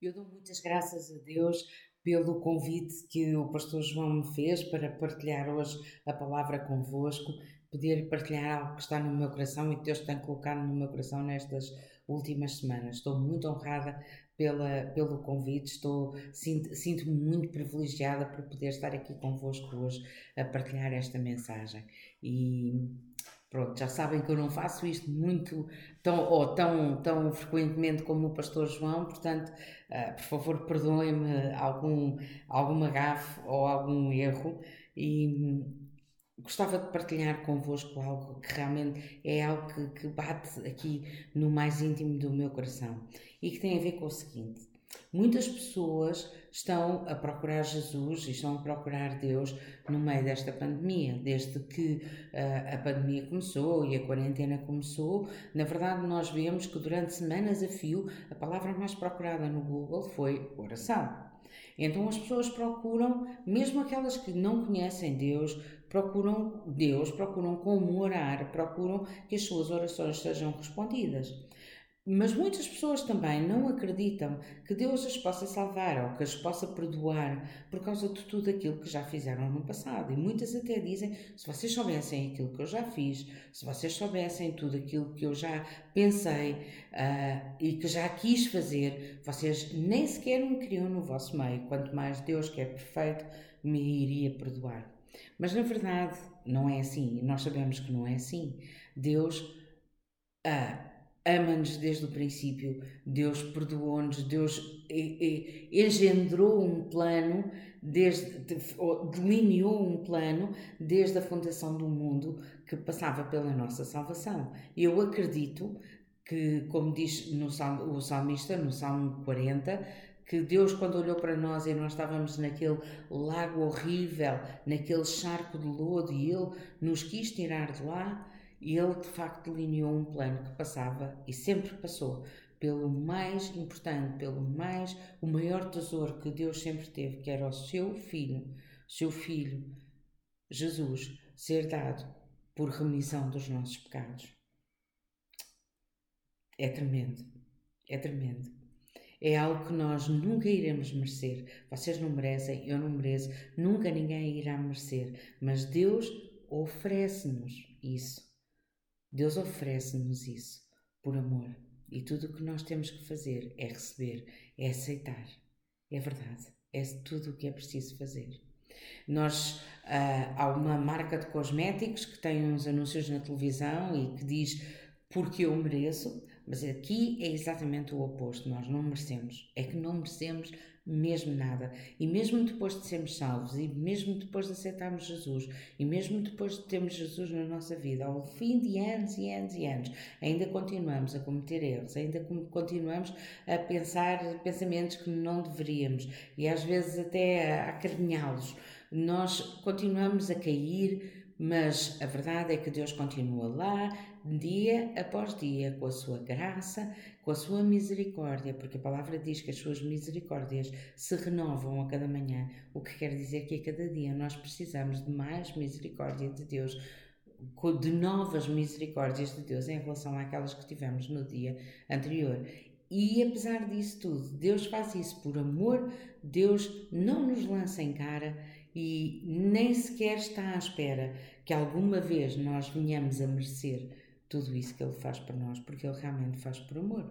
Eu dou muitas graças a Deus pelo convite que o pastor João me fez para partilhar hoje a palavra convosco, poder partilhar algo que está no meu coração e que Deus tem colocado no meu coração nestas últimas semanas. Estou muito honrada pela, pelo convite, estou sinto-me sinto muito privilegiada por poder estar aqui convosco hoje a partilhar esta mensagem. E Pronto, já sabem que eu não faço isto muito tão, ou tão, tão frequentemente como o pastor João, portanto, uh, por favor, perdoem-me algum, alguma gafe ou algum erro e hum, gostava de partilhar convosco algo que realmente é algo que, que bate aqui no mais íntimo do meu coração e que tem a ver com o seguinte. Muitas pessoas estão a procurar Jesus e estão a procurar Deus no meio desta pandemia. Desde que uh, a pandemia começou e a quarentena começou, na verdade, nós vemos que durante semanas a fio a palavra mais procurada no Google foi oração. Então as pessoas procuram, mesmo aquelas que não conhecem Deus, procuram Deus, procuram como orar, procuram que as suas orações sejam respondidas. Mas muitas pessoas também não acreditam que Deus as possa salvar ou que as possa perdoar por causa de tudo aquilo que já fizeram no passado. E muitas até dizem: se vocês soubessem aquilo que eu já fiz, se vocês soubessem tudo aquilo que eu já pensei uh, e que já quis fazer, vocês nem sequer me queriam no vosso meio, quanto mais Deus, que é perfeito, me iria perdoar. Mas na verdade não é assim, nós sabemos que não é assim. Deus. Uh, ama-nos desde o princípio, Deus perdoou-nos, Deus engendrou um plano, desde, delineou um plano desde a fundação do mundo que passava pela nossa salvação. Eu acredito que, como diz no salmo, o salmista, no Salmo 40, que Deus, quando olhou para nós e nós estávamos naquele lago horrível, naquele charco de lodo, e Ele nos quis tirar de lá, e ele de facto delineou um plano que passava e sempre passou pelo mais importante, pelo mais, o maior tesouro que Deus sempre teve, que era o seu filho, seu filho, Jesus, ser dado por remissão dos nossos pecados. É tremendo, é tremendo. É algo que nós nunca iremos merecer. Vocês não merecem, eu não mereço, nunca ninguém irá merecer. Mas Deus oferece-nos isso Deus oferece-nos isso por amor e tudo o que nós temos que fazer é receber, é aceitar. É verdade, é tudo o que é preciso fazer. Nós uh, há uma marca de cosméticos que tem uns anúncios na televisão e que diz porque eu mereço, mas aqui é exatamente o oposto. Nós não merecemos. É que não merecemos mesmo nada. E mesmo depois de sermos salvos, e mesmo depois de aceitarmos Jesus, e mesmo depois de termos Jesus na nossa vida, ao fim de anos e anos e anos, ainda continuamos a cometer erros, ainda continuamos a pensar pensamentos que não deveríamos e às vezes até a acarinhá-los. Nós continuamos a cair mas a verdade é que Deus continua lá, dia após dia, com a sua graça, com a sua misericórdia, porque a palavra diz que as suas misericórdias se renovam a cada manhã, o que quer dizer que a cada dia nós precisamos de mais misericórdia de Deus, de novas misericórdias de Deus em relação àquelas que tivemos no dia anterior. E apesar disso tudo, Deus faz isso por amor, Deus não nos lança em cara e nem sequer está à espera que alguma vez nós venhamos a merecer tudo isso que Ele faz por nós, porque Ele realmente faz por amor.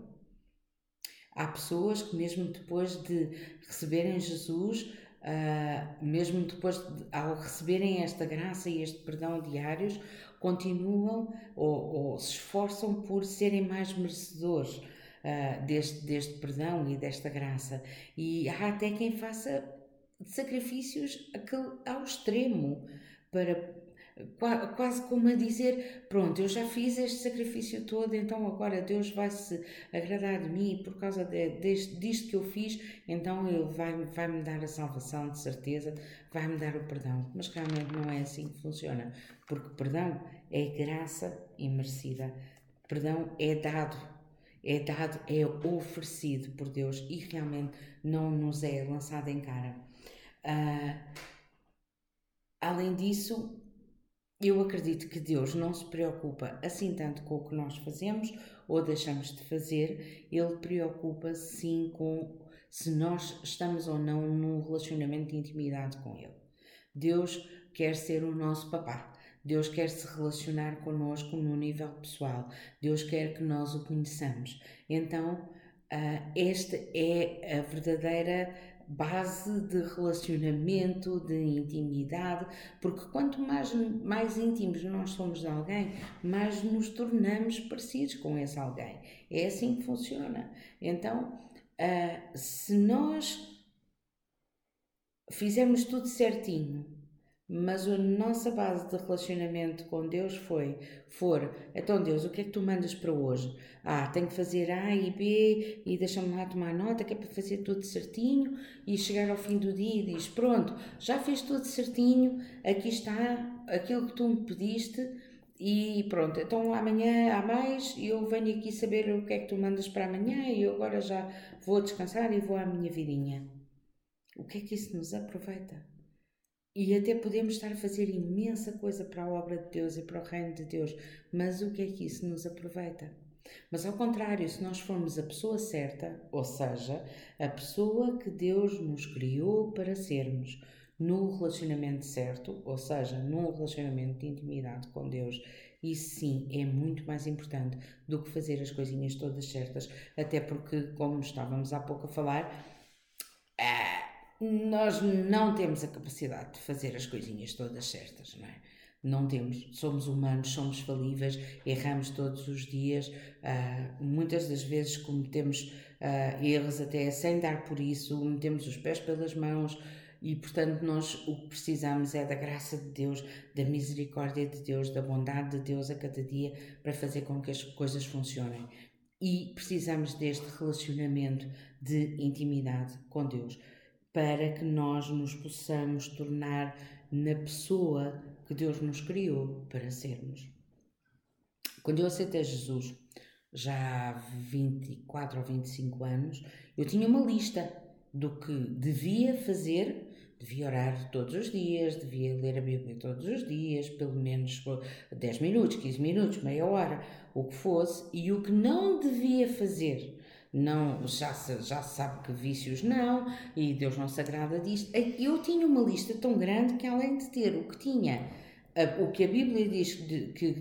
Há pessoas que, mesmo depois de receberem Jesus, uh, mesmo depois de, ao receberem esta graça e este perdão diários, continuam ou, ou se esforçam por serem mais merecedores uh, deste, deste perdão e desta graça. E há até quem faça sacrifícios ao extremo para quase como a dizer: Pronto, eu já fiz este sacrifício todo, então agora Deus vai se agradar de mim por causa de, deste, disto que eu fiz, então Ele vai, vai me dar a salvação, de certeza, vai me dar o perdão. Mas realmente não é assim que funciona, porque perdão é graça imerecida, perdão é dado, é dado, é oferecido por Deus e realmente não nos é lançado em cara. Uh, além disso, eu acredito que Deus não se preocupa assim tanto com o que nós fazemos ou deixamos de fazer, Ele preocupa-se sim com se nós estamos ou não num relacionamento de intimidade com Ele. Deus quer ser o nosso papá. Deus quer se relacionar connosco no nível pessoal. Deus quer que nós o conheçamos. Então, uh, esta é a verdadeira base de relacionamento, de intimidade, porque quanto mais, mais íntimos nós somos de alguém, mais nos tornamos parecidos com esse alguém. É assim que funciona. Então, uh, se nós fizermos tudo certinho, mas a nossa base de relacionamento com Deus foi, for, então Deus, o que é que tu mandas para hoje? Ah, tenho que fazer A e B e deixa-me lá tomar nota que é para fazer tudo certinho e chegar ao fim do dia e diz, pronto, já fiz tudo certinho, aqui está aquilo que tu me pediste e pronto, então amanhã há mais e eu venho aqui saber o que é que tu mandas para amanhã e eu agora já vou descansar e vou à minha vidinha. O que é que isso nos aproveita? E até podemos estar a fazer imensa coisa para a obra de Deus e para o reino de Deus, mas o que é que isso nos aproveita? Mas ao contrário, se nós formos a pessoa certa, ou seja, a pessoa que Deus nos criou para sermos, no relacionamento certo, ou seja, num relacionamento de intimidade com Deus, isso sim é muito mais importante do que fazer as coisinhas todas certas, até porque, como estávamos há pouco a falar, nós não temos a capacidade de fazer as coisinhas todas certas, não é? Não temos, somos humanos, somos falíveis, erramos todos os dias, uh, muitas das vezes cometemos uh, erros até sem dar por isso, metemos os pés pelas mãos e, portanto, nós o que precisamos é da graça de Deus, da misericórdia de Deus, da bondade de Deus a cada dia para fazer com que as coisas funcionem. E precisamos deste relacionamento de intimidade com Deus para que nós nos possamos tornar na pessoa que Deus nos criou para sermos. Quando eu aceitei Jesus, já há 24 ou 25 anos, eu tinha uma lista do que devia fazer. Devia orar todos os dias, devia ler a Bíblia todos os dias, pelo menos 10 minutos, 15 minutos, meia hora, o que fosse, e o que não devia fazer não já já sabe que vícios não, e Deus não se agrada disto. Eu tinha uma lista tão grande que, além de ter o que tinha, o que a Bíblia diz que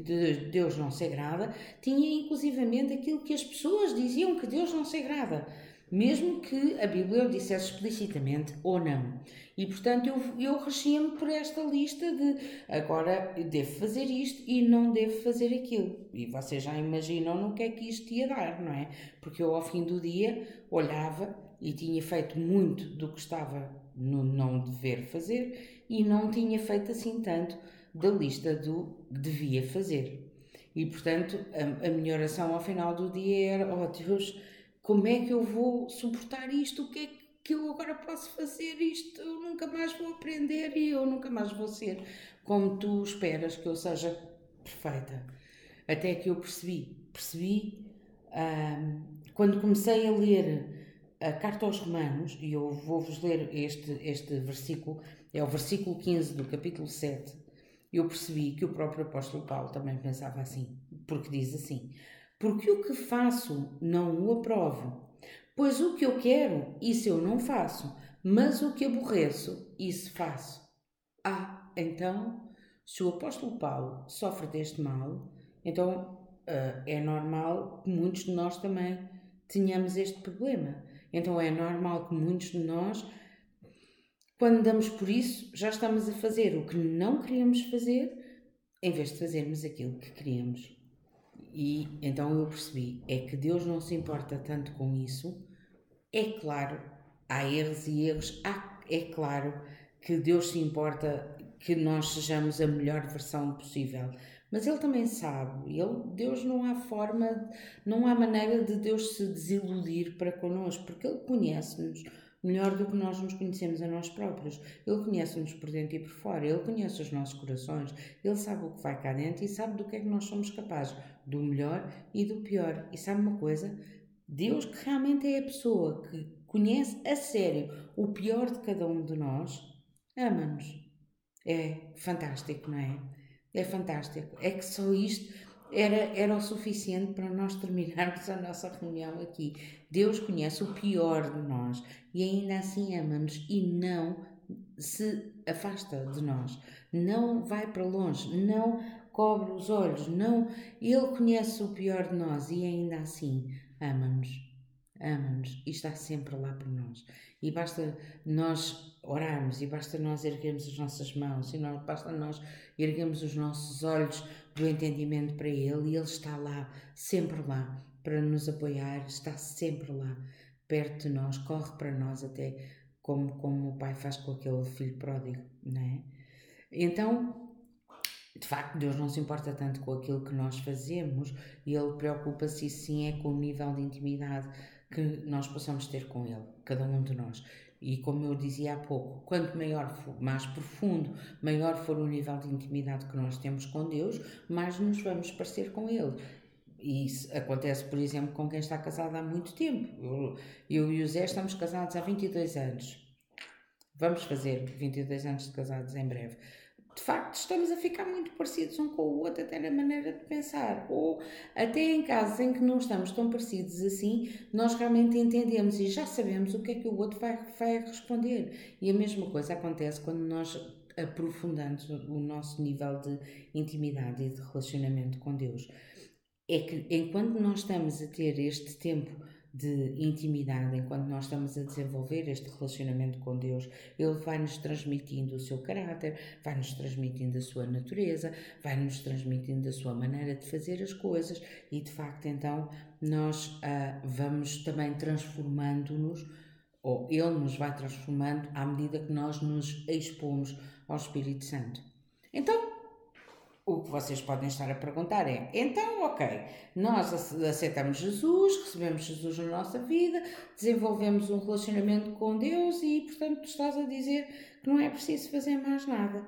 Deus não se agrada, tinha inclusivamente aquilo que as pessoas diziam que Deus não se agrada mesmo que a Bíblia o dissesse explicitamente ou não. E portanto eu, eu me por esta lista de agora devo fazer isto e não devo fazer aquilo. E vocês já imaginam no que é que isto ia dar, não é? Porque eu ao fim do dia olhava e tinha feito muito do que estava no não dever fazer e não tinha feito assim tanto da lista do devia fazer. E portanto a, a minha oração ao final do dia era: Oh Deus como é que eu vou suportar isto? O que é que eu agora posso fazer isto? Eu nunca mais vou aprender e eu nunca mais vou ser como tu esperas que eu seja perfeita. Até que eu percebi, percebi quando comecei a ler a carta aos Romanos, e eu vou-vos ler este, este versículo, é o versículo 15 do capítulo 7, eu percebi que o próprio apóstolo Paulo também pensava assim, porque diz assim: porque o que faço não o aprovo. Pois o que eu quero, isso eu não faço, mas o que aborreço, isso faço. Ah, então, se o apóstolo Paulo sofre deste mal, então uh, é normal que muitos de nós também tenhamos este problema. Então é normal que muitos de nós, quando damos por isso, já estamos a fazer o que não queríamos fazer, em vez de fazermos aquilo que queríamos. E então eu percebi, é que Deus não se importa tanto com isso. É claro, há erros e erros, há, é claro que Deus se importa que nós sejamos a melhor versão possível. Mas Ele também sabe, ele, Deus não há forma, não há maneira de Deus se desiludir para connosco, porque Ele conhece-nos melhor do que nós nos conhecemos a nós próprios. Ele conhece-nos por dentro e por fora, Ele conhece os nossos corações, Ele sabe o que vai cá dentro e sabe do que é que nós somos capazes, do melhor e do pior. E sabe uma coisa? Deus, que realmente é a pessoa que conhece a sério o pior de cada um de nós, ama-nos. É fantástico, não é? É fantástico. É que só isto era, era o suficiente para nós terminarmos a nossa reunião aqui. Deus conhece o pior de nós e ainda assim ama-nos e não se afasta de nós, não vai para longe, não cobre os olhos, não. Ele conhece o pior de nós e ainda assim ama-nos, ama-nos e está sempre lá por nós. E basta nós orarmos, e basta nós erguermos as nossas mãos, e basta nós erguermos os nossos olhos do entendimento para Ele, e Ele está lá, sempre lá, para nos apoiar, está sempre lá, perto de nós, corre para nós até como, como o pai faz com aquele filho pródigo, não é? Então, de facto, Deus não se importa tanto com aquilo que nós fazemos Ele preocupa-se, sim, é com o nível de intimidade que nós possamos ter com Ele, cada um de nós. E como eu dizia há pouco, quanto maior for, mais profundo, maior for o nível de intimidade que nós temos com Deus, mais nos vamos parecer com Ele. E isso acontece, por exemplo, com quem está casado há muito tempo. Eu, eu e o Zé estamos casados há 22 anos. Vamos fazer 22 anos de casados em breve de facto estamos a ficar muito parecidos um com o outro, até na maneira de pensar. Ou até em casos em que não estamos tão parecidos assim, nós realmente entendemos e já sabemos o que é que o outro vai, vai responder. E a mesma coisa acontece quando nós aprofundamos o nosso nível de intimidade e de relacionamento com Deus. É que enquanto nós estamos a ter este tempo de intimidade, enquanto nós estamos a desenvolver este relacionamento com Deus, Ele vai-nos transmitindo o seu caráter, vai-nos transmitindo a sua natureza, vai-nos transmitindo a sua maneira de fazer as coisas e, de facto, então nós ah, vamos também transformando-nos, ou Ele nos vai transformando à medida que nós nos expomos ao Espírito Santo. Então, o que vocês podem estar a perguntar é: então, ok, nós aceitamos Jesus, recebemos Jesus na nossa vida, desenvolvemos um relacionamento com Deus e, portanto, tu estás a dizer que não é preciso fazer mais nada.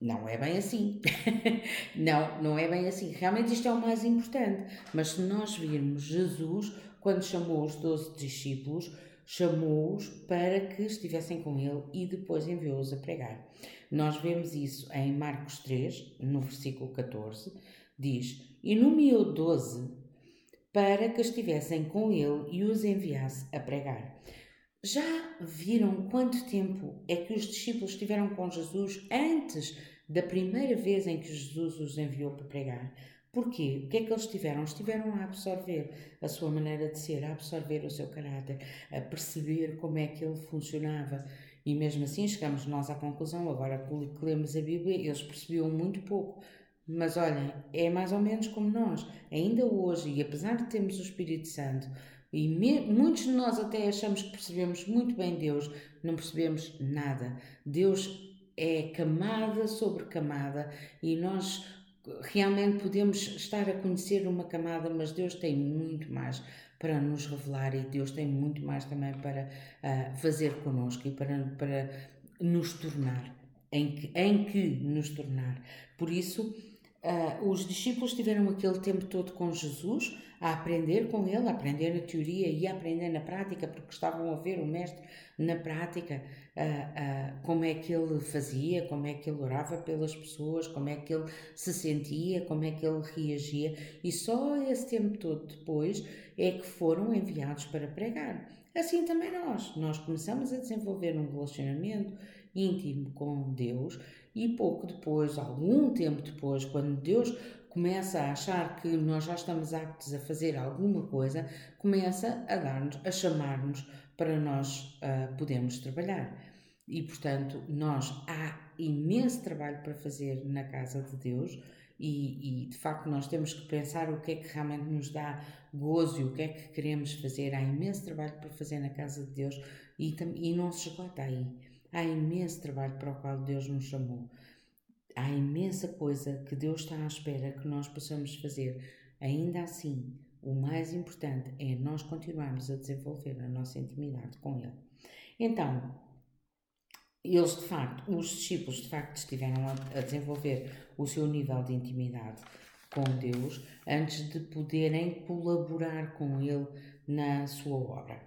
Não é bem assim. não, não é bem assim. Realmente isto é o mais importante. Mas se nós virmos Jesus, quando chamou os doze discípulos, chamou-os para que estivessem com ele e depois enviou-os a pregar. Nós vemos isso em Marcos 3, no versículo 14, diz: E nomeou doze para que estivessem com ele e os enviasse a pregar. Já viram quanto tempo é que os discípulos estiveram com Jesus antes da primeira vez em que Jesus os enviou para pregar? Porquê? O que é que eles tiveram? Estiveram a absorver a sua maneira de ser, a absorver o seu caráter, a perceber como é que ele funcionava. E mesmo assim chegamos nós à conclusão, agora que lemos a Bíblia, eles percebiam muito pouco. Mas olhem, é mais ou menos como nós. Ainda hoje, e apesar de termos o Espírito Santo, e muitos de nós até achamos que percebemos muito bem Deus, não percebemos nada. Deus é camada sobre camada e nós realmente podemos estar a conhecer uma camada, mas Deus tem muito mais para nos revelar e Deus tem muito mais também para uh, fazer connosco e para, para nos tornar, em que, em que nos tornar. Por isso, uh, os discípulos tiveram aquele tempo todo com Jesus, a aprender com ele, a aprender na teoria e a aprender na prática, porque estavam a ver o Mestre na prática uh, uh, como é que ele fazia, como é que ele orava pelas pessoas, como é que ele se sentia, como é que ele reagia, e só esse tempo todo depois é que foram enviados para pregar. Assim também nós. Nós começamos a desenvolver um relacionamento íntimo com Deus e pouco depois, algum tempo depois, quando Deus começa a achar que nós já estamos aptos a fazer alguma coisa, começa a dar-nos, a chamar-nos para nós uh, podermos trabalhar. E portanto, nós há imenso trabalho para fazer na casa de Deus e, e, de facto nós temos que pensar o que é que realmente nos dá gozo e o que é que queremos fazer. Há imenso trabalho para fazer na casa de Deus e, e não se esgota aí. Há imenso trabalho para o qual Deus nos chamou há imensa coisa que Deus está à espera que nós possamos fazer. Ainda assim, o mais importante é nós continuarmos a desenvolver a nossa intimidade com Ele. Então, eles de facto, os discípulos de facto estiveram a, desenvolver o seu nível de intimidade com Deus antes de poderem colaborar com Ele na sua obra.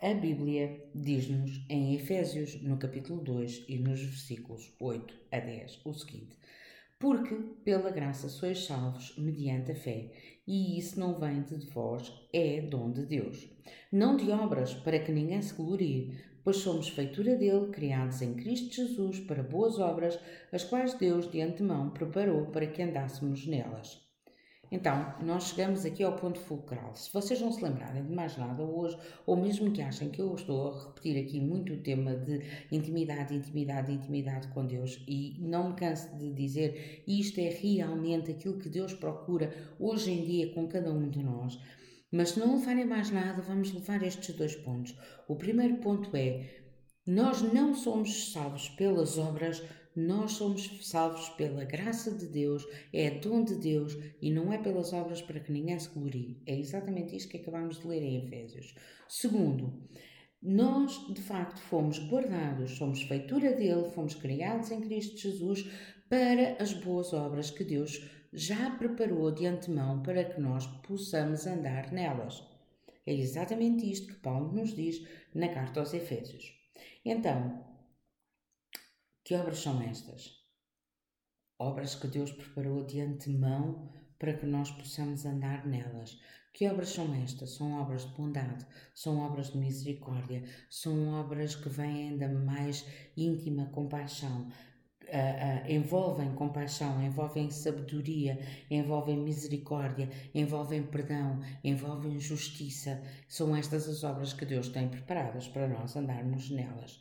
A Bíblia diz-nos em Efésios, no capítulo 2 e nos versículos 8 a 10, o seguinte: Porque pela graça sois salvos mediante a fé, e isso não vem de vós, é dom de Deus. Não de obras, para que ninguém se glorie, pois somos feitura dele, criados em Cristo Jesus para boas obras, as quais Deus de antemão preparou para que andássemos nelas. Então, nós chegamos aqui ao ponto fulcral. Se vocês não se lembrarem de mais nada hoje, ou mesmo que achem que eu estou a repetir aqui muito o tema de intimidade, intimidade, intimidade com Deus, e não me canso de dizer isto é realmente aquilo que Deus procura hoje em dia com cada um de nós. Mas se não levarem mais nada, vamos levar estes dois pontos. O primeiro ponto é: nós não somos salvos pelas obras, nós somos salvos pela graça de Deus, é dom de Deus e não é pelas obras para que ninguém se glorie. É exatamente isto que acabamos de ler em Efésios. Segundo, nós de facto fomos guardados, somos feitura dele, fomos criados em Cristo Jesus para as boas obras que Deus já preparou de antemão para que nós possamos andar nelas. É exatamente isto que Paulo nos diz na carta aos Efésios. Então, que obras são estas? Obras que Deus preparou de antemão para que nós possamos andar nelas. Que obras são estas? São obras de bondade, são obras de misericórdia, são obras que vêm da mais íntima compaixão, Uh, uh, envolvem compaixão, envolvem sabedoria, envolvem misericórdia, envolvem perdão, envolvem justiça. São estas as obras que Deus tem preparadas para nós andarmos nelas.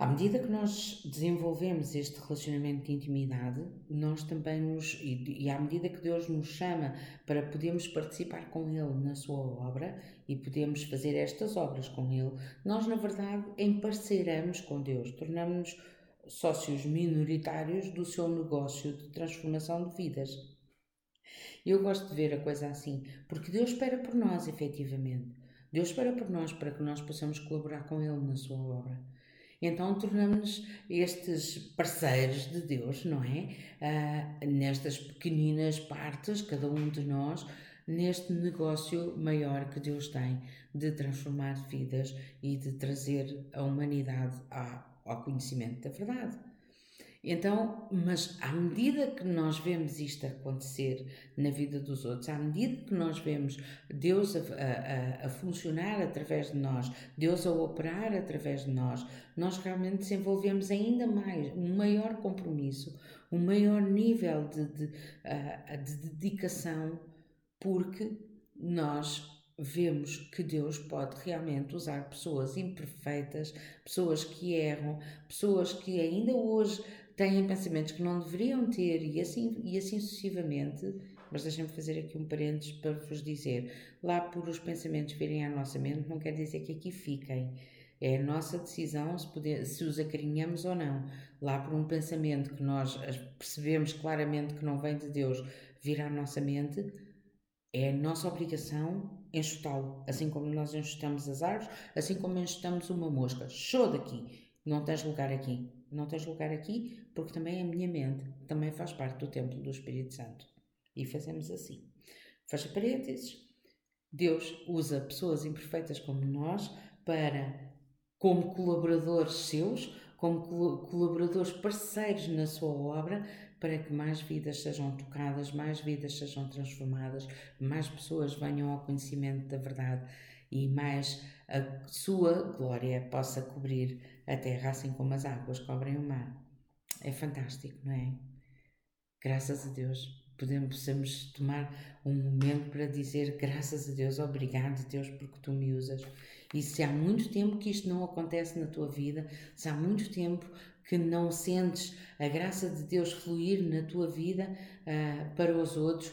À medida que nós desenvolvemos este relacionamento de intimidade, nós também nos, e, e, à medida que Deus nos chama para podermos participar com Ele na sua obra e podemos fazer estas obras com Ele, nós na verdade emparceiramos com Deus, tornamos-nos sócios minoritários do seu negócio de transformação de vidas. Eu gosto de ver a coisa assim, porque Deus espera por nós, efetivamente. Deus espera por nós para que nós possamos colaborar com Ele na sua obra. Então tornamos-nos estes parceiros de Deus, não é? Ah, nestas pequeninas partes, cada um de nós, neste negócio maior que Deus tem de transformar vidas e de trazer a humanidade ao conhecimento da verdade. Então, mas à medida que nós vemos isto acontecer na vida dos outros, à medida que nós vemos Deus a, a, a, funcionar através de nós, Deus a operar através de nós, nós realmente desenvolvemos ainda mais, um maior compromisso, um maior nível de, de, de dedicação, porque nós vemos que Deus pode realmente usar pessoas imperfeitas, pessoas que erram, pessoas que ainda hoje têm pensamentos que não deveriam ter e assim, e assim sucessivamente. Mas deixem-me fazer aqui um parênteses para vos dizer: lá por os pensamentos virem à nossa mente, não quer dizer que aqui fiquem. É a nossa decisão se, poder, se os acarinhamos ou não. Lá por um pensamento que nós percebemos claramente que não vem de Deus vir à nossa mente, é a nossa obrigação enxutá-lo. Assim como nós enxutamos as árvores, assim como enxutamos uma mosca. Show daqui! Não tens lugar aqui. Não tens lugar aqui porque também a minha mente também faz parte do templo do Espírito Santo. E fazemos assim. Fecha parênteses. Deus usa pessoas imperfeitas como nós para, como colaboradores seus, como colaboradores parceiros na sua obra, para que mais vidas sejam tocadas, mais vidas sejam transformadas, mais pessoas venham ao conhecimento da verdade e mais a sua glória possa cobrir a terra assim como as águas cobrem o mar. É fantástico, não é? Graças a Deus. Podemos, tomar um momento para dizer graças a Deus, obrigado Deus porque tu me usas. E se há muito tempo que isto não acontece na tua vida, se há muito tempo que não sentes a graça de Deus fluir na tua vida uh, para os outros,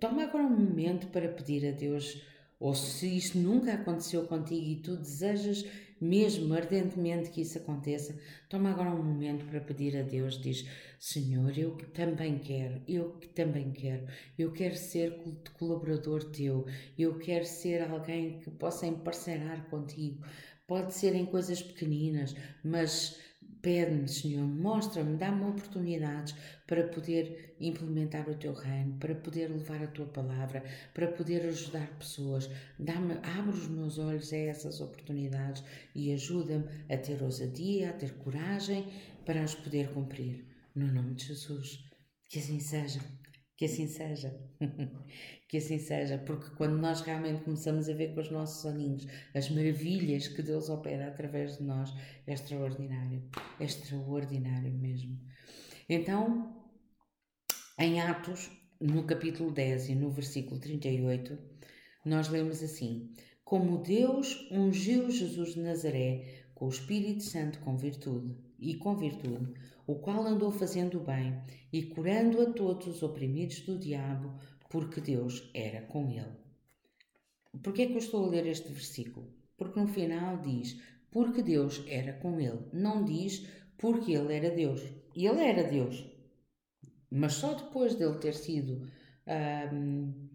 toma agora um momento para pedir a Deus ou se isto nunca aconteceu contigo e tu desejas mesmo ardentemente que isso aconteça, toma agora um momento para pedir a Deus, diz, Senhor, eu também quero, eu também quero, eu quero ser colaborador teu, eu quero ser alguém que possa emparcerar contigo, pode ser em coisas pequeninas, mas Pede-me, Senhor, mostra-me, dá-me oportunidades para poder implementar o teu reino, para poder levar a tua palavra, para poder ajudar pessoas. Dá-me, abre os meus olhos a essas oportunidades e ajuda-me a ter ousadia, a ter coragem para as poder cumprir. No nome de Jesus. Que assim seja. Que assim seja. que assim seja, porque quando nós realmente começamos a ver com os nossos olhinhos as maravilhas que Deus opera através de nós, é extraordinário. É extraordinário mesmo. Então, em Atos, no capítulo 10 e no versículo 38, nós lemos assim: Como Deus ungiu Jesus de Nazaré com o Espírito Santo com virtude e com virtude, o qual andou fazendo bem e curando a todos os oprimidos do diabo, porque Deus era com ele. Por que é que eu estou a ler este versículo? Porque no final diz, porque Deus era com ele. Não diz, porque ele era Deus. Ele era Deus. Mas só depois dele ter sido um,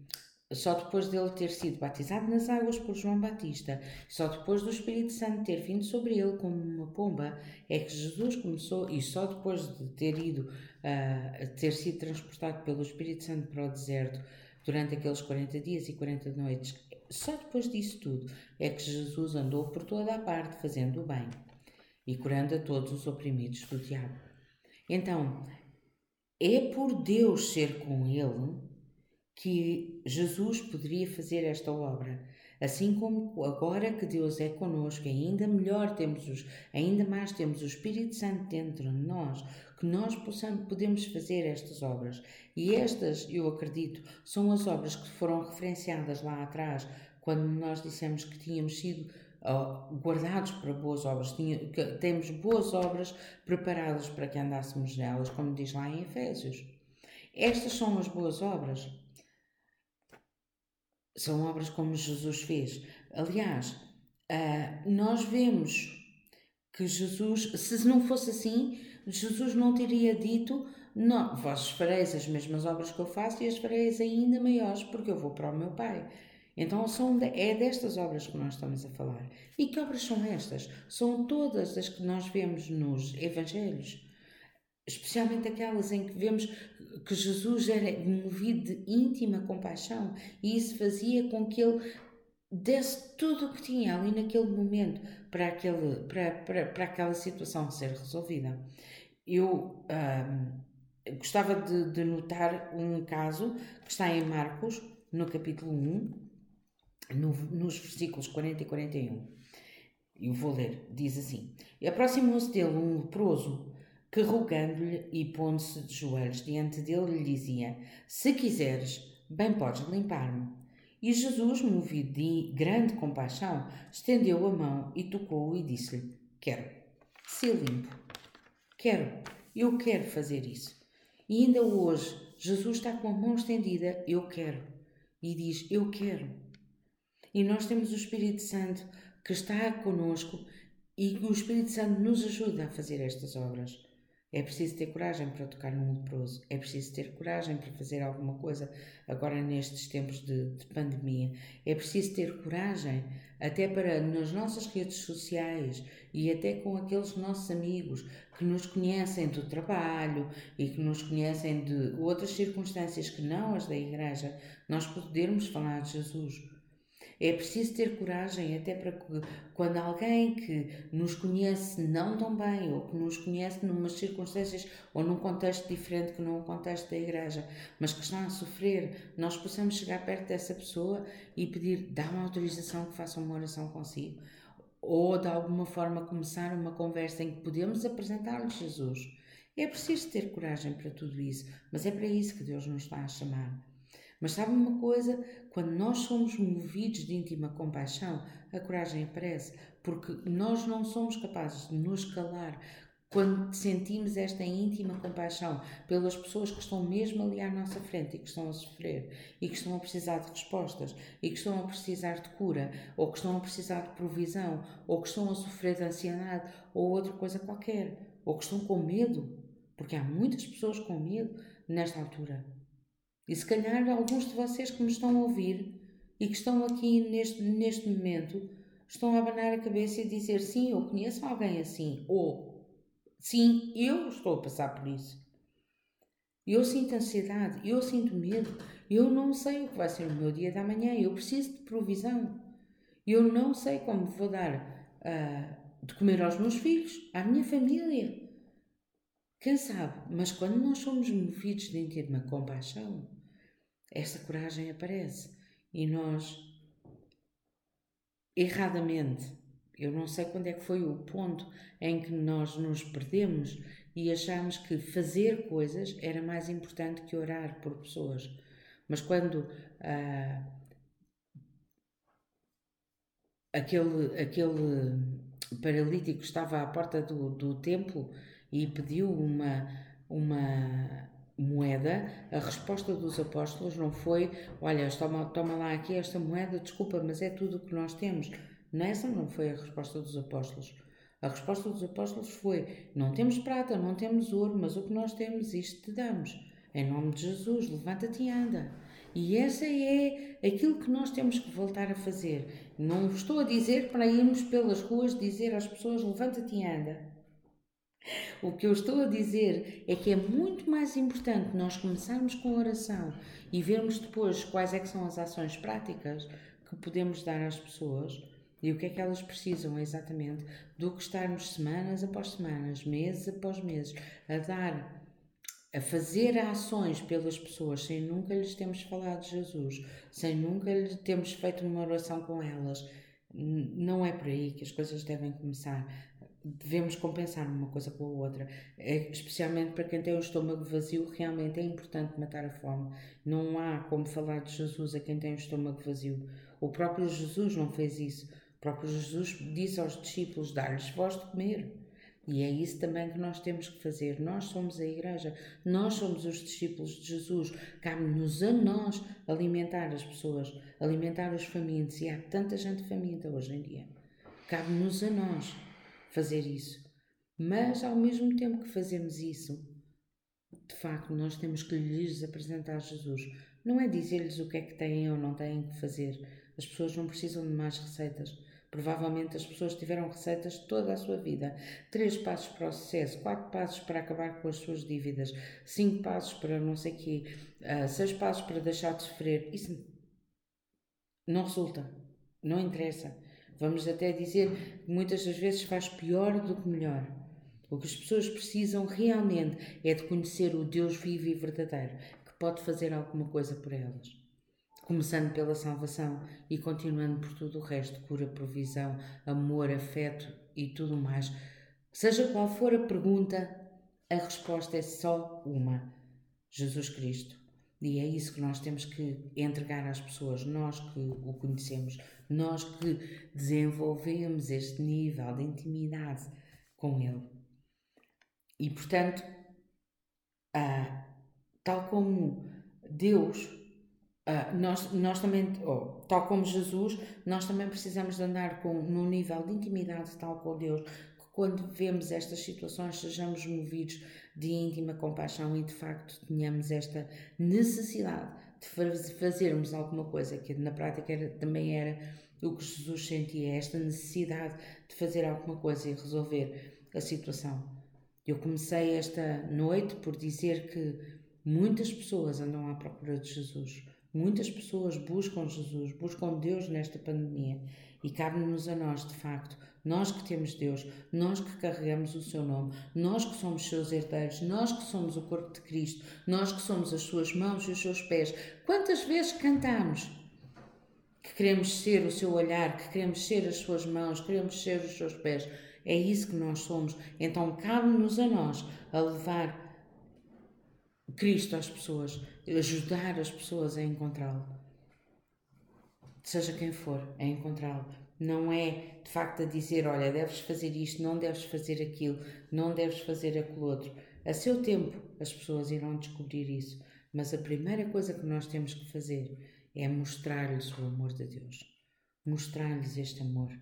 só depois dele ter sido batizado nas águas por João Batista, só depois do Espírito Santo ter vindo sobre ele como uma pomba, é que Jesus começou, e só depois de ter ido, uh, ter sido transportado pelo Espírito Santo para o deserto durante aqueles 40 dias e 40 noites, só depois disso tudo é que Jesus andou por toda a parte fazendo o bem e curando a todos os oprimidos do diabo. Então, é por Deus ser com ele que Jesus poderia fazer esta obra. Assim como agora que Deus é conosco, ainda melhor temos os, ainda mais temos o Espírito Santo dentro de nós, que nós possamos, podemos fazer estas obras. E estas, eu acredito, são as obras que foram referenciadas lá atrás, quando nós dissemos que tínhamos sido guardados para boas obras, que temos boas obras preparadas para que andássemos nelas, como diz lá em Efésios. Estas são as boas obras. São obras como Jesus fez. Aliás, uh, nós vemos que Jesus, se não fosse assim, Jesus não teria dito: Não, vós fareis as mesmas obras que eu faço e as fareis ainda maiores, porque eu vou para o meu Pai. Então são é destas obras que nós estamos a falar. E que obras são estas? São todas as que nós vemos nos Evangelhos especialmente aquelas em que vemos que Jesus era movido de íntima compaixão e isso fazia com que ele desse tudo o que tinha ali naquele momento para, aquele, para, para, para aquela situação ser resolvida. Eu um, gostava de, de notar um caso que está em Marcos, no capítulo 1, no, nos versículos 40 e 41. Eu vou ler, diz assim: aproximou-se dele um leproso que rogando-lhe e pondo-se de joelhos diante dele lhe dizia: Se quiseres, bem podes limpar-me. E Jesus, movido de grande compaixão, estendeu a mão e tocou-o e disse-lhe: Quero, se limpo. Quero, eu quero fazer isso. E ainda hoje, Jesus está com a mão estendida: Eu quero. E diz: Eu quero. E nós temos o Espírito Santo que está conosco e o Espírito Santo nos ajuda a fazer estas obras. É preciso ter coragem para tocar num leproso, é preciso ter coragem para fazer alguma coisa agora nestes tempos de, de, pandemia. É preciso ter coragem até para nas nossas redes sociais e até com aqueles nossos amigos que nos conhecem do trabalho e que nos conhecem de outras circunstâncias que não as da igreja, nós podermos falar de Jesus é preciso ter coragem até para que, quando alguém que nos conhece não tão bem ou que nos conhece numas circunstâncias ou num contexto diferente que não o contexto da igreja, mas que está a sofrer, nós possamos chegar perto dessa pessoa e pedir, dá uma autorização que faça uma oração consigo. Ou de alguma forma começar uma conversa em que podemos apresentar-lhe Jesus. É preciso ter coragem para tudo isso, mas é para isso que Deus nos está a chamar. Mas sabe uma coisa? Quando nós somos movidos de íntima compaixão, a coragem aparece, porque nós não somos capazes de nos calar quando sentimos esta íntima compaixão pelas pessoas que estão mesmo ali à nossa frente e que estão a sofrer e que estão a precisar de respostas e que estão a precisar de cura ou que estão a precisar de provisão ou que estão a sofrer de ansiedade ou outra coisa qualquer ou que estão com medo, porque há muitas pessoas com medo nesta altura. E se calhar alguns de vocês que me estão a ouvir e que estão aqui neste, neste momento estão a abanar a cabeça e dizer sim, eu conheço alguém assim, ou sim, eu estou a passar por isso. Eu sinto ansiedade, eu sinto medo, eu não sei o que vai ser o meu dia da manhã, eu preciso de provisão. Eu não sei como vou dar uh, de comer aos meus filhos, à minha família. Quem sabe? Mas quando nós somos movidos de íntima compaixão, essa coragem aparece e nós, erradamente, eu não sei quando é que foi o ponto em que nós nos perdemos e achamos que fazer coisas era mais importante que orar por pessoas. Mas quando ah, aquele, aquele paralítico estava à porta do, do templo e pediu uma, uma moeda, a resposta dos apóstolos não foi: Olha, toma, toma lá aqui esta moeda, desculpa, mas é tudo o que nós temos. Nessa não foi a resposta dos apóstolos. A resposta dos apóstolos foi: Não temos prata, não temos ouro, mas o que nós temos, isto te damos. Em nome de Jesus, levanta-te e anda. E essa é aquilo que nós temos que voltar a fazer. Não estou a dizer para irmos pelas ruas dizer às pessoas: levanta-te e anda. O que eu estou a dizer é que é muito mais importante nós começarmos com a oração e vermos depois quais é que são as ações práticas que podemos dar às pessoas e o que é que elas precisam exatamente do que estarmos semanas após semanas, meses após meses, a dar, a fazer ações pelas pessoas sem nunca lhes termos falado de Jesus, sem nunca lhes termos feito uma oração com elas. Não é por aí que as coisas devem começar. Devemos compensar uma coisa com a outra. É, especialmente para quem tem o estômago vazio, realmente é importante matar a fome. Não há como falar de Jesus a quem tem o estômago vazio. O próprio Jesus não fez isso próprio Jesus disse aos discípulos: dar-lhes voz de comer. E é isso também que nós temos que fazer. Nós somos a Igreja, nós somos os discípulos de Jesus. Cabe-nos a nós alimentar as pessoas, alimentar os famintos. E há tanta gente faminta hoje em dia. Cabe-nos a nós fazer isso. Mas, ao mesmo tempo que fazemos isso, de facto, nós temos que lhes apresentar Jesus. Não é dizer-lhes o que é que têm ou não têm que fazer. As pessoas não precisam de mais receitas. Provavelmente as pessoas tiveram receitas toda a sua vida. Três passos para o sucesso, quatro passos para acabar com as suas dívidas, cinco passos para não sei quê, uh, seis passos para deixar de sofrer. Isso não resulta, não interessa. Vamos até dizer que muitas das vezes faz pior do que melhor. O que as pessoas precisam realmente é de conhecer o Deus vivo e verdadeiro, que pode fazer alguma coisa por elas começando pela salvação e continuando por tudo o resto cura, provisão, amor, afeto e tudo mais. Seja qual for a pergunta, a resposta é só uma: Jesus Cristo. E é isso que nós temos que entregar às pessoas, nós que o conhecemos, nós que desenvolvemos este nível de intimidade com Ele. E portanto, ah, tal como Deus Uh, nós, nós também, oh, tal como Jesus, nós também precisamos de andar com, num nível de intimidade tal com Deus, que quando vemos estas situações sejamos movidos de íntima compaixão e de facto tenhamos esta necessidade de fazermos alguma coisa, que na prática era, também era o que Jesus sentia, esta necessidade de fazer alguma coisa e resolver a situação. Eu comecei esta noite por dizer que muitas pessoas andam à procura de Jesus Muitas pessoas buscam Jesus, buscam Deus nesta pandemia e cabe-nos a nós, de facto, nós que temos Deus, nós que carregamos o seu nome, nós que somos seus herdeiros, nós que somos o corpo de Cristo, nós que somos as suas mãos e os seus pés. Quantas vezes cantamos que queremos ser o seu olhar, que queremos ser as suas mãos, queremos ser os seus pés? É isso que nós somos. Então cabe-nos a nós a levar Cristo às pessoas, ajudar as pessoas a encontrá-lo. Seja quem for, a encontrá-lo. Não é de facto a dizer, olha, deves fazer isto, não deves fazer aquilo, não deves fazer aquilo outro. A seu tempo as pessoas irão descobrir isso. Mas a primeira coisa que nós temos que fazer é mostrar-lhes o amor de Deus. Mostrar-lhes este amor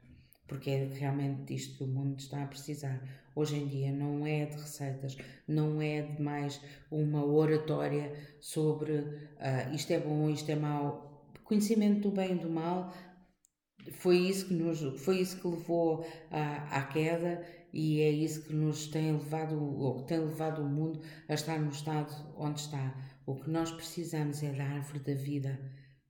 porque é realmente disto que o mundo está a precisar. Hoje em dia não é de receitas, não é de mais uma oratória sobre uh, isto é bom, isto é mau. Conhecimento do bem e do mal foi isso que nos foi isso que levou à, à queda e é isso que nos tem levado ou que tem levado o mundo a estar no estado onde está. O que nós precisamos é da árvore da vida.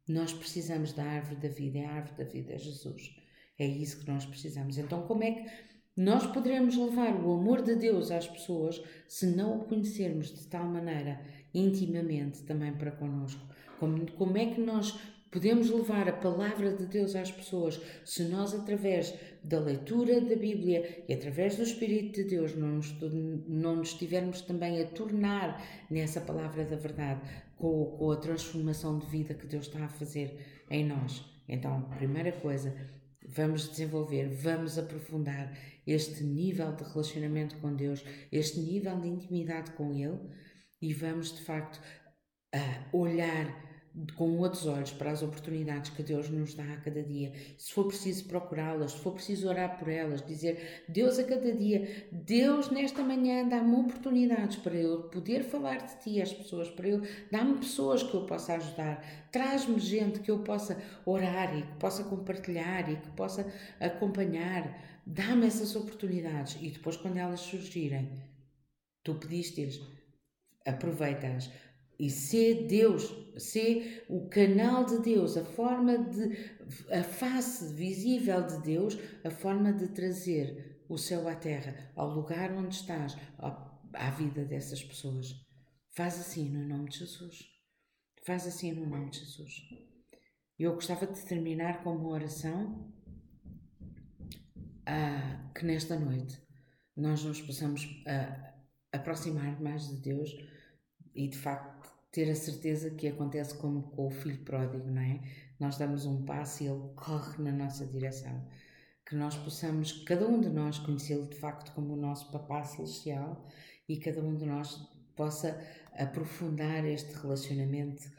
Nós precisamos da árvore da vida, é a árvore da vida, é Jesus. É isso que nós precisamos. Então, como é que Nós poderemos levar o amor de Deus às pessoas se não o conhecermos de tal maneira, intimamente, também para connosco. Como, como é que nós podemos levar a palavra de Deus às pessoas se nós, através da leitura da Bíblia e através do Espírito de Deus, não nos, não nos estivermos também a tornar nessa palavra da verdade com, com a transformação de vida que Deus está a fazer em nós? Então, primeira coisa, vamos desenvolver, vamos aprofundar este nível de relacionamento com Deus, este nível de intimidade com Ele e vamos de facto olhar com outros olhos para as oportunidades que Deus nos dá a cada dia. Se for preciso procurá-las, se for preciso orar por elas, dizer Deus a cada dia, Deus nesta manhã dá-me oportunidades para eu poder falar de Ti às pessoas, para eu dá-me pessoas que eu possa ajudar, traz-me gente que eu possa orar e que possa compartilhar e que possa acompanhar. Dá-me essas oportunidades e depois, quando elas surgirem, tu pediste-lhes, aproveita-as e ser Deus, ser o canal de Deus, a forma de, a face visível de Deus, a forma de trazer o céu à terra, ao lugar onde estás, à vida dessas pessoas. Faz assim no nome de Jesus. Faz assim no nome de Jesus. Eu gostava de terminar com uma oração ah, que nesta noite nós nos possamos ah, aproximar mais de Deus e de facto ter a certeza que acontece como com o filho pródigo, não é? Nós damos um passo e ele corre na nossa direção. Que nós possamos, cada um de nós, conhecê-lo de facto como o nosso Papá Celestial e cada um de nós possa aprofundar este relacionamento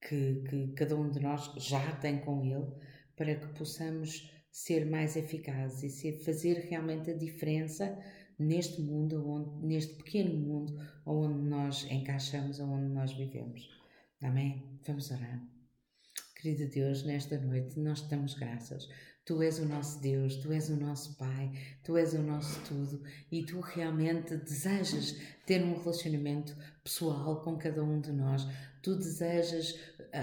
que, que cada um de nós já tem com Ele, para que possamos ser mais eficazes e ser, fazer realmente a diferença neste mundo, onde, neste pequeno mundo onde nós encaixamos, onde nós vivemos. Amém? Vamos orar. Querido Deus, nesta noite nós te damos graças. Tu és o nosso Deus, tu és o nosso Pai, tu és o nosso tudo e tu realmente desejas ter um relacionamento pessoal com cada um de nós. Tu desejas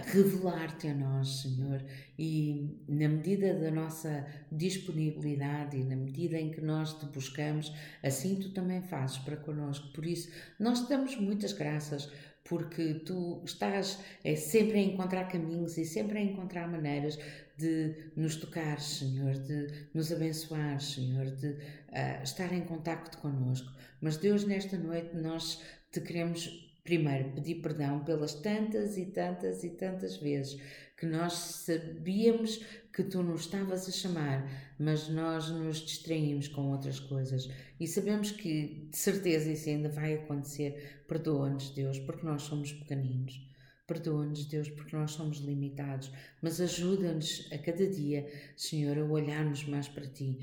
revelar-te a nós, Senhor, e na medida da nossa disponibilidade e na medida em que nós te buscamos, assim tu também fazes para connosco. Por isso, nós te damos muitas graças porque tu estás é, sempre a encontrar caminhos e sempre a encontrar maneiras de nos tocar, Senhor, de nos abençoar, Senhor, de uh, estar em contacto connosco. Mas Deus, nesta noite, nós te queremos primeiro pedir perdão pelas tantas e tantas e tantas vezes que nós sabíamos que tu nos estavas a chamar, mas nós nos distraímos com outras coisas e sabemos que de certeza isso ainda vai acontecer. Perdoa-nos, Deus, porque nós somos pequeninos. Perdoa-nos, Deus, porque nós somos limitados, mas ajuda-nos a cada dia, Senhor, a olharmos mais para Ti,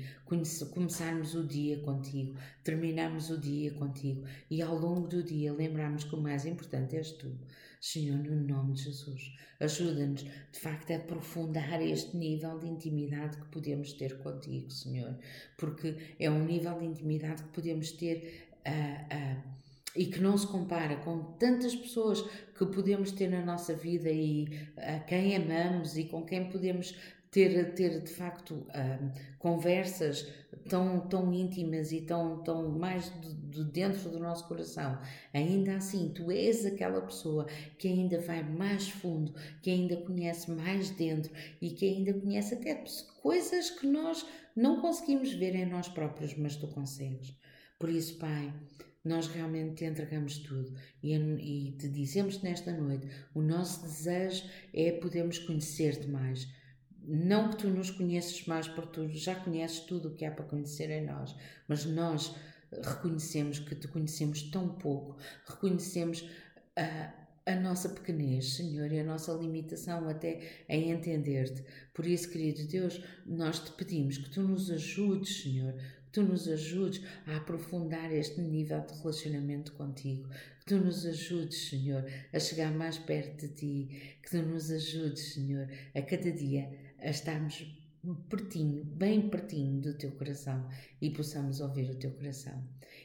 começarmos o dia contigo, terminarmos o dia contigo e ao longo do dia lembrarmos que o mais importante és Tu. Senhor, no nome de Jesus, ajuda-nos de facto a aprofundar este nível de intimidade que podemos ter contigo, Senhor, porque é um nível de intimidade que podemos ter. Uh, uh, e que não se compara com tantas pessoas que podemos ter na nossa vida e a quem amamos e com quem podemos ter, ter de facto uh, conversas tão, tão íntimas e tão, tão mais de, de, dentro do nosso coração, ainda assim tu és aquela pessoa que ainda vai mais fundo, que ainda conhece mais dentro e que ainda conhece até coisas que nós não conseguimos ver em nós próprios, mas tu consegues. Por isso, Pai, nós realmente te entregamos tudo e, e te dizemos nesta noite: o nosso desejo é podermos conhecer-te mais. Não que tu nos conheças mais, porque tu já conheces tudo o que há para conhecer em nós, mas nós reconhecemos que te conhecemos tão pouco, reconhecemos a, a nossa pequenez, Senhor, e a nossa limitação até em entender-te. Por isso, querido Deus, nós te pedimos que tu nos ajudes, Senhor, que tu nos ajudes a aprofundar este nível de relacionamento contigo, que tu nos ajudes, Senhor, a chegar mais perto de ti, que tu nos ajudes, Senhor, a cada dia a estarmos pertinho, bem pertinho do teu coração e possamos ouvir o teu coração.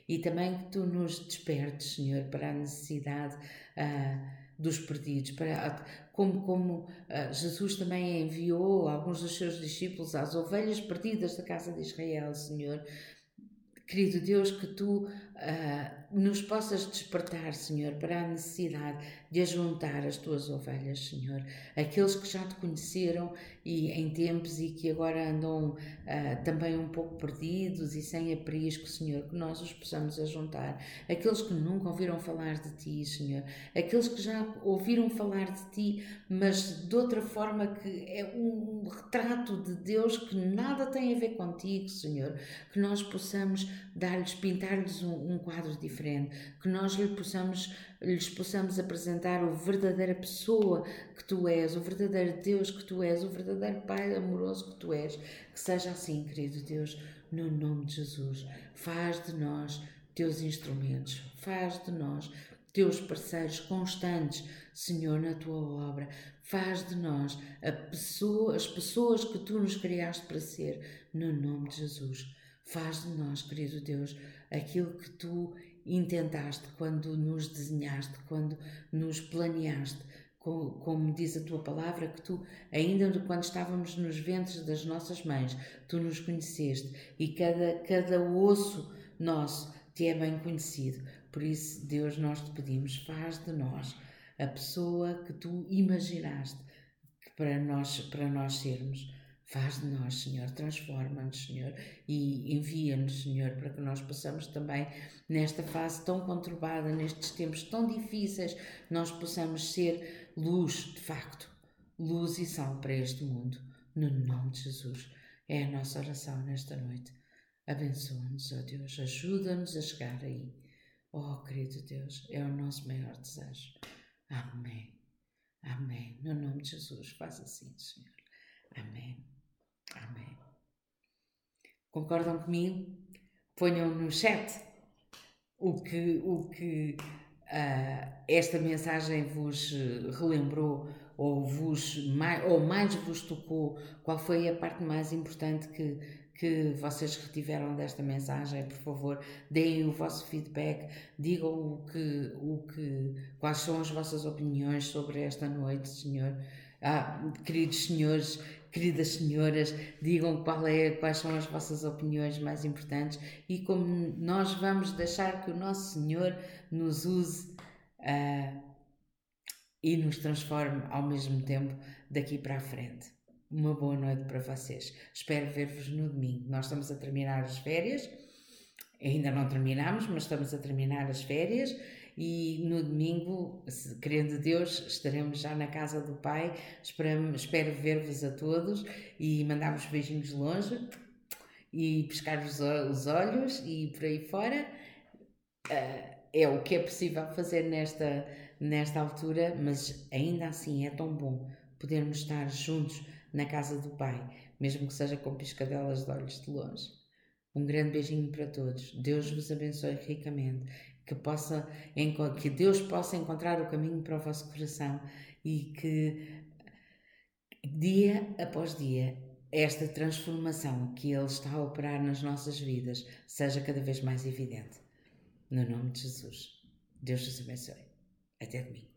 E também que tu nos despertes, Senhor, para a necessidade uh, dos perdidos, para como, como uh, Jesus também enviou alguns dos seus discípulos às ovelhas perdidas da casa de Israel, Senhor. Querido Deus, que tu uh, nos possas despertar, Senhor, para a necessidade de ajuntar as tuas ovelhas, Senhor. Aqueles que já te conheceram e em tempos e que agora andam uh, também um pouco perdidos e sem aprisco, Senhor, que nós os possamos ajuntar. Aqueles que nunca ouviram falar de Ti, Senhor. Aqueles que já ouviram falar de Ti, mas de outra forma que é um retrato de Deus que nada tem a ver contigo, Senhor. Que nós possamos dar-lhes, pintar-lhes um, um, quadro diferente, que nós lhe possamos, lhes possamos apresentar o verdadeira pessoa que tu és, o verdadeiro Deus que tu és, o verdadeiro Pai amoroso que tu és. Que seja assim, querido Deus, no nome de Jesus. Faz de nós teus instrumentos, faz de nós teus parceiros constantes, Senhor, na tua obra. Faz de nós pessoa, as pessoas que tu nos criaste para ser, no nome de Jesus. Faz de nós, querido Deus, aquilo que tu intentaste quando nos desenhaste, quando nos planeaste, como, diz a tua palavra, que tu, ainda quando estávamos nos ventres das nossas mães, tu nos conheceste e cada, cada osso nosso te é bem conhecido. Por isso, Deus, nós te pedimos, faz de nós a pessoa que tu imaginaste para nós, para nós sermos. Faz de nós, Senhor, transforma-nos, Senhor, e envia-nos, Senhor, para que nós possamos também, nesta fase tão conturbada, nestes tempos tão difíceis, nós possamos ser luz, de facto, luz e sal para este mundo, no nome de Jesus. É a nossa oração nesta noite. Abençoa-nos, ó oh Deus, ajuda-nos a chegar aí. Oh, querido Deus, é o nosso maior desejo. Amém. Amém. No nome de Jesus, faz assim, Senhor. Amém. Amém. Concordam comigo? Ponham no chat o que, o que uh, esta mensagem vos relembrou ou, vos, mais, ou mais vos tocou. Qual foi a parte mais importante que, que vocês retiveram desta mensagem? Por favor, deem o vosso feedback, digam o que, o que, quais são as vossas opiniões sobre esta noite, Senhor. Ah, queridos senhores, queridas senhoras, digam qual é, quais são as vossas opiniões mais importantes e como nós vamos deixar que o nosso Senhor nos use uh, e nos transforme ao mesmo tempo daqui para a frente. Uma boa noite para vocês. Espero ver-vos no domingo. Nós estamos a terminar as férias, ainda não terminamos, mas estamos a terminar as férias e no domingo, querendo Deus, estaremos já na casa do Pai. Espero, espero ver-vos a todos e mandar-vos beijinhos longe e pescar-vos os olhos e por aí fora. Uh, é o que é possível fazer nesta, nesta altura, mas ainda assim é tão bom podermos estar juntos na casa do Pai, mesmo que seja com piscadelas de olhos de longe. Um grande beijinho para todos. Deus vos abençoe ricamente que, possa, que Deus possa encontrar o caminho para o vosso coração e que dia após dia esta transformação que Ele está a operar nas nossas vidas seja cada vez mais evidente. No nome de Jesus. Deus vos abençoe. Até domingo.